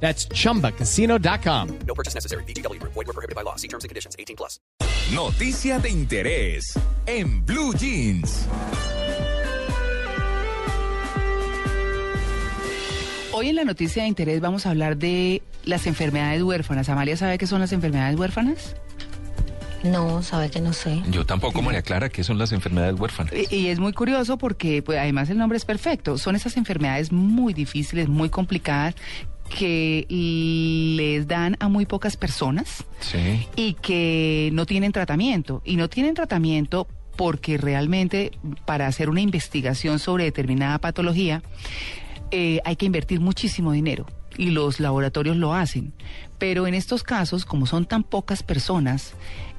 That's chumbacasino.com. No purchase necessary. BGW. Void were prohibited by law. See terms and conditions. 18 plus. Noticia de interés en Blue Jeans. Hoy en la noticia de interés vamos a hablar de las enfermedades huérfanas. Amalia, ¿sabe qué son las enfermedades huérfanas? No, sabe que no sé. Yo tampoco, María Clara, ¿qué son las enfermedades huérfanas? Y, y es muy curioso porque pues, además el nombre es perfecto. Son esas enfermedades muy difíciles, muy complicadas que les dan a muy pocas personas Sí. y que no tienen tratamiento. Y no tienen tratamiento porque realmente para hacer una investigación sobre determinada patología eh, hay que invertir muchísimo dinero y los laboratorios lo hacen. Pero en estos casos, como son tan pocas personas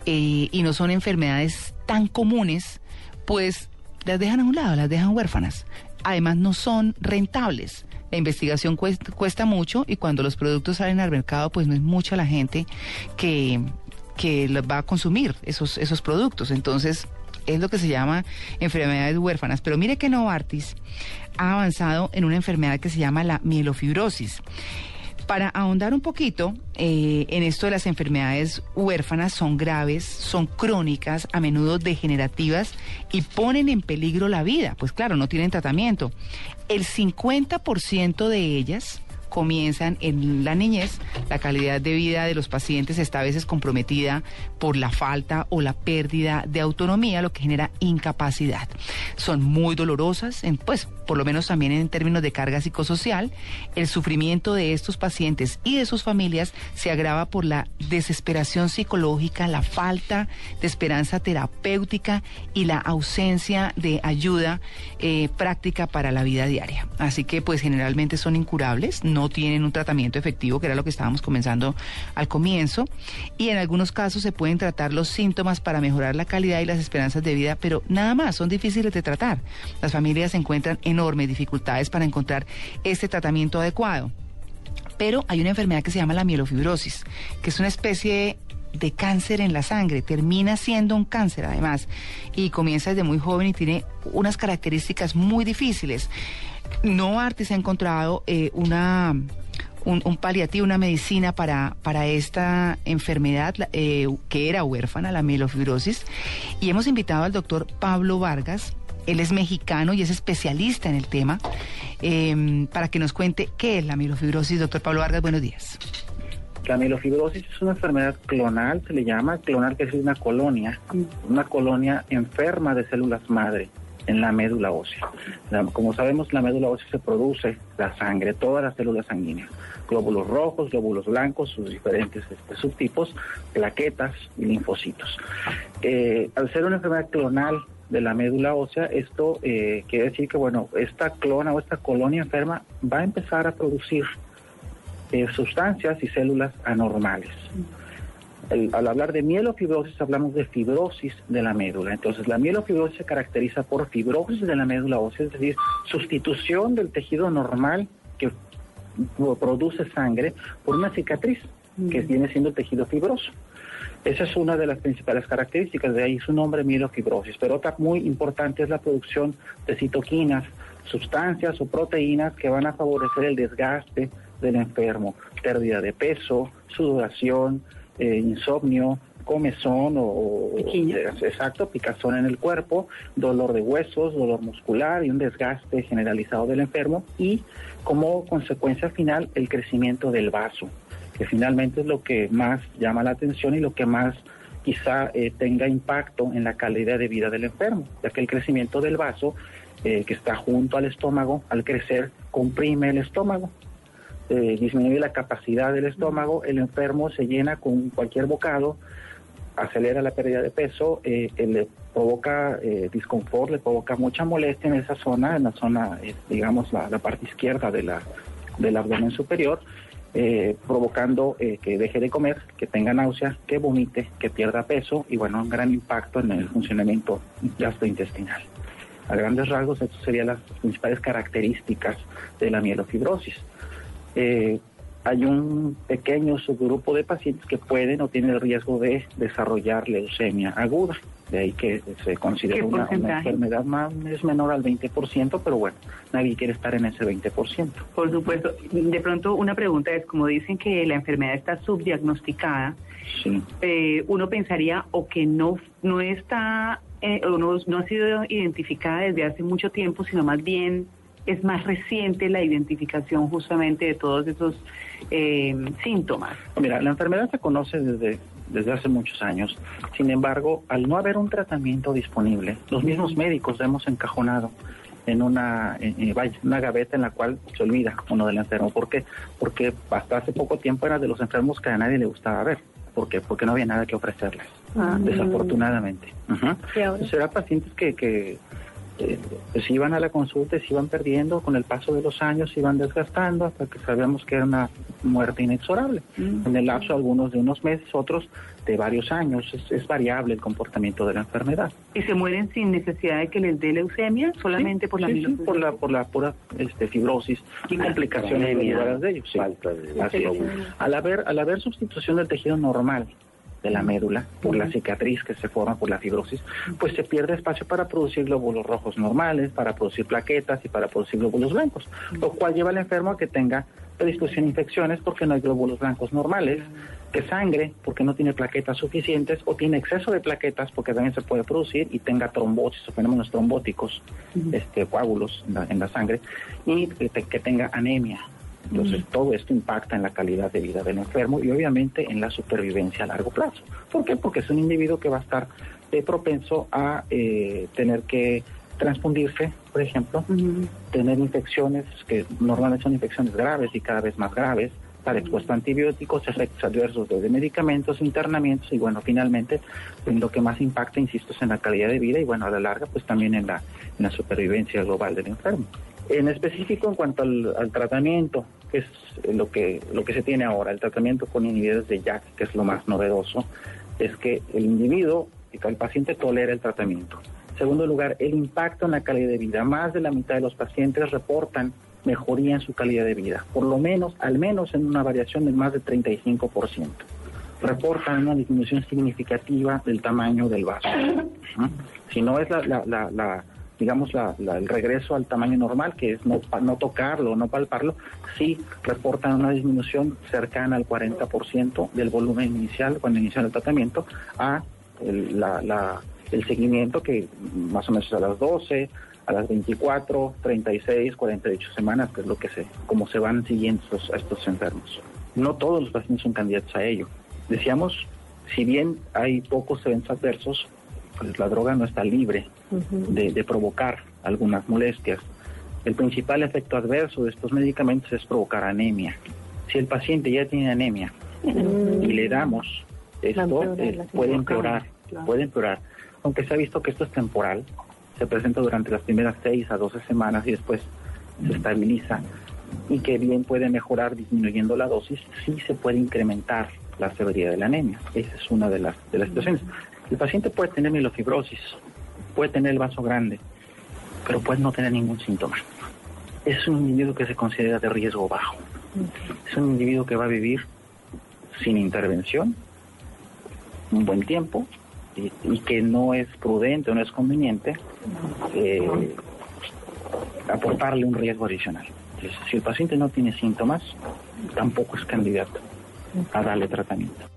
eh, y no son enfermedades tan comunes, pues las dejan a un lado, las dejan huérfanas. Además, no son rentables. La investigación cuesta, cuesta mucho y cuando los productos salen al mercado, pues no es mucha la gente que, que va a consumir esos, esos productos. Entonces, es lo que se llama enfermedades huérfanas. Pero mire que Novartis ha avanzado en una enfermedad que se llama la mielofibrosis. Para ahondar un poquito eh, en esto de las enfermedades huérfanas, son graves, son crónicas, a menudo degenerativas y ponen en peligro la vida. Pues claro, no tienen tratamiento. El 50% de ellas comienzan en la niñez. La calidad de vida de los pacientes está a veces comprometida por la falta o la pérdida de autonomía, lo que genera incapacidad. Son muy dolorosas, pues por lo menos también en términos de carga psicosocial. El sufrimiento de estos pacientes y de sus familias se agrava por la desesperación psicológica, la falta de esperanza terapéutica y la ausencia de ayuda eh, práctica para la vida diaria. Así que pues generalmente son incurables, no tienen un tratamiento efectivo, que era lo que estábamos comenzando al comienzo, y en algunos casos se pueden tratar los síntomas para mejorar la calidad y las esperanzas de vida, pero nada más, son difíciles de tratar. Las familias encuentran enormes dificultades para encontrar este tratamiento adecuado. Pero hay una enfermedad que se llama la mielofibrosis, que es una especie de cáncer en la sangre, termina siendo un cáncer además, y comienza desde muy joven y tiene unas características muy difíciles. Novartis ha encontrado eh, una un, paliativo, una medicina para, para esta enfermedad eh, que era huérfana, la mielofibrosis, y hemos invitado al doctor Pablo Vargas. Él es mexicano y es especialista en el tema, eh, para que nos cuente qué es la mielofibrosis. Doctor Pablo Vargas, buenos días. La mielofibrosis es una enfermedad clonal, se le llama clonal, que es una colonia, una colonia enferma de células madre en la médula ósea. Como sabemos, la médula ósea se produce la sangre, todas las células sanguíneas, glóbulos rojos, glóbulos blancos, sus diferentes este, subtipos, plaquetas y linfocitos. Eh, al ser una enfermedad clonal de la médula ósea, esto eh, quiere decir que, bueno, esta clona o esta colonia enferma va a empezar a producir eh, sustancias y células anormales. El, al hablar de mielofibrosis hablamos de fibrosis de la médula. Entonces la mielofibrosis se caracteriza por fibrosis de la médula ósea, es decir, sustitución del tejido normal que produce sangre por una cicatriz que viene siendo tejido fibroso. Esa es una de las principales características, de ahí su nombre mielofibrosis. Pero otra muy importante es la producción de citoquinas, sustancias o proteínas que van a favorecer el desgaste del enfermo, pérdida de peso, sudoración, eh, insomnio, comezón o, Piquiña. exacto, picazón en el cuerpo, dolor de huesos, dolor muscular y un desgaste generalizado del enfermo y como consecuencia final el crecimiento del vaso, que finalmente es lo que más llama la atención y lo que más quizá eh, tenga impacto en la calidad de vida del enfermo, ya que el crecimiento del vaso eh, que está junto al estómago, al crecer, comprime el estómago eh, disminuye la capacidad del estómago, el enfermo se llena con cualquier bocado, acelera la pérdida de peso, eh, eh, le provoca eh, disconfort, le provoca mucha molestia en esa zona, en la zona, digamos, la, la, parte izquierda de la, del abdomen superior. provocando que deje de comer, que tenga náusea, que vomite, que pierda peso y bueno, un gran impacto en el funcionamiento gastrointestinal. A grandes rasgos, estas serían las principales características de la mielofibrosis. Eh, hay un pequeño subgrupo de pacientes que pueden o tienen el riesgo de desarrollar leucemia aguda. De ahí que se considera ¿Qué una, enfermedad más, es menor al 20%, pero bueno, nadie quiere estar en ese 20%. Por supuesto. De pronto, una pregunta es, como dicen que la enfermedad está subdiagnosticada, Sí. eh, uno pensaría o que no, no está, eh, o no, no ha sido identificada desde hace mucho tiempo, sino más bien es más reciente la identificación justamente de todos esos eh, síntomas. Mira, la enfermedad se conoce desde, desde hace muchos años. Sin embargo, al no haber un tratamiento disponible, los mismos médicos hemos encajonado en una, en- en- vaya, una gaveta en la cual se olvida uno del enfermo. ¿Por qué? Porque hasta hace poco tiempo era de los enfermos que a nadie le gustaba ver. ¿Por qué? Porque no había nada que ofrecerles, desafortunadamente. Ujú. ¿Y ahora? Entonces, eran pacientes que, que eh, pues iban a la consulta y se iban perdiendo con el paso de los años, se iban desgastando hasta que sabíamos que era una muerte inexorable. En el lapso algunos de unos meses, otros de varios años. Es, es variable el comportamiento de la enfermedad. ¿Y se mueren sin necesidad de que les dé leucemia? Solamente Sí, por la sí, sí, por la por la pura este, fibrosis y complicaciones anemia, derivadas de ello. sí. falta de Así. Al haber al haber sustitución del tejido normal de la médula por la cicatriz que se forma por la fibrosis, pues se pierde espacio para producir glóbulos rojos normales, para producir plaquetas y para producir glóbulos blancos, lo cual lleva al enfermo a que tenga predisposición a infecciones porque no hay glóbulos blancos normales, que sangre porque no tiene plaquetas suficientes o tiene exceso de plaquetas porque también se puede producir y tenga trombosis o fenómenos trombóticos, este, coágulos en la, en la sangre y que, te- que tenga anemia. Entonces, todo esto impacta en la calidad de vida del enfermo y obviamente en la supervivencia a largo plazo. ¿Por qué? Porque es un individuo que va a estar eh, propenso a eh, tener que transfundirse, por ejemplo, tener infecciones que normalmente son infecciones graves y cada vez más graves, estar expuesto a antibióticos, efectos adversos de medicamentos, internamientos y bueno, finalmente en lo que más impacta, insisto, es en la calidad de vida y bueno, a la larga pues también en la, en la supervivencia global del enfermo. En específico en cuanto al, al tratamiento, que es lo que, lo que se tiene ahora, el tratamiento con inhibidores de JAK, que es lo más novedoso, es que el individuo, el paciente tolera el tratamiento. En segundo lugar, el impacto en la calidad de vida. Más de la mitad de los pacientes reportan mejoría en su calidad de vida, por lo menos, al menos en una variación de más de 35%. Reportan una disminución significativa del tamaño del vaso. Si no es la, la- la- la, digamos, la- la- el regreso al tamaño normal, que es no, no tocarlo, no palparlo, sí reportan una disminución cercana al 40% del volumen inicial cuando inició el tratamiento a el, la- la- el seguimiento que más o menos a las 12, a las 24, 36, 48 semanas, que es lo que se, como se van siguiendo estos, a estos enfermos. No todos los pacientes son candidatos a ello. Decíamos, si bien hay pocos eventos adversos, pues la droga no está libre de, de provocar algunas molestias. El principal efecto adverso de estos medicamentos es provocar anemia. Si el paciente ya tiene anemia y le damos esto, eh, puede empeorar, Claro. puede empeorar. Aunque se ha visto que esto es temporal, se presenta durante las primeras 6 a 12 semanas y después se estabiliza y que bien puede mejorar disminuyendo la dosis, sí se puede incrementar la severidad de la anemia. Esa es una de las, de las situaciones. El paciente puede tener mielofibrosis, puede tener el vaso grande, pero puede no tener ningún síntoma. Es un individuo que se considera de riesgo bajo. Es un individuo que va a vivir sin intervención un buen tiempo y, que no es prudente o no es conveniente eh, aportarle un riesgo adicional. Si el paciente no tiene síntomas, tampoco es candidato a darle tratamiento.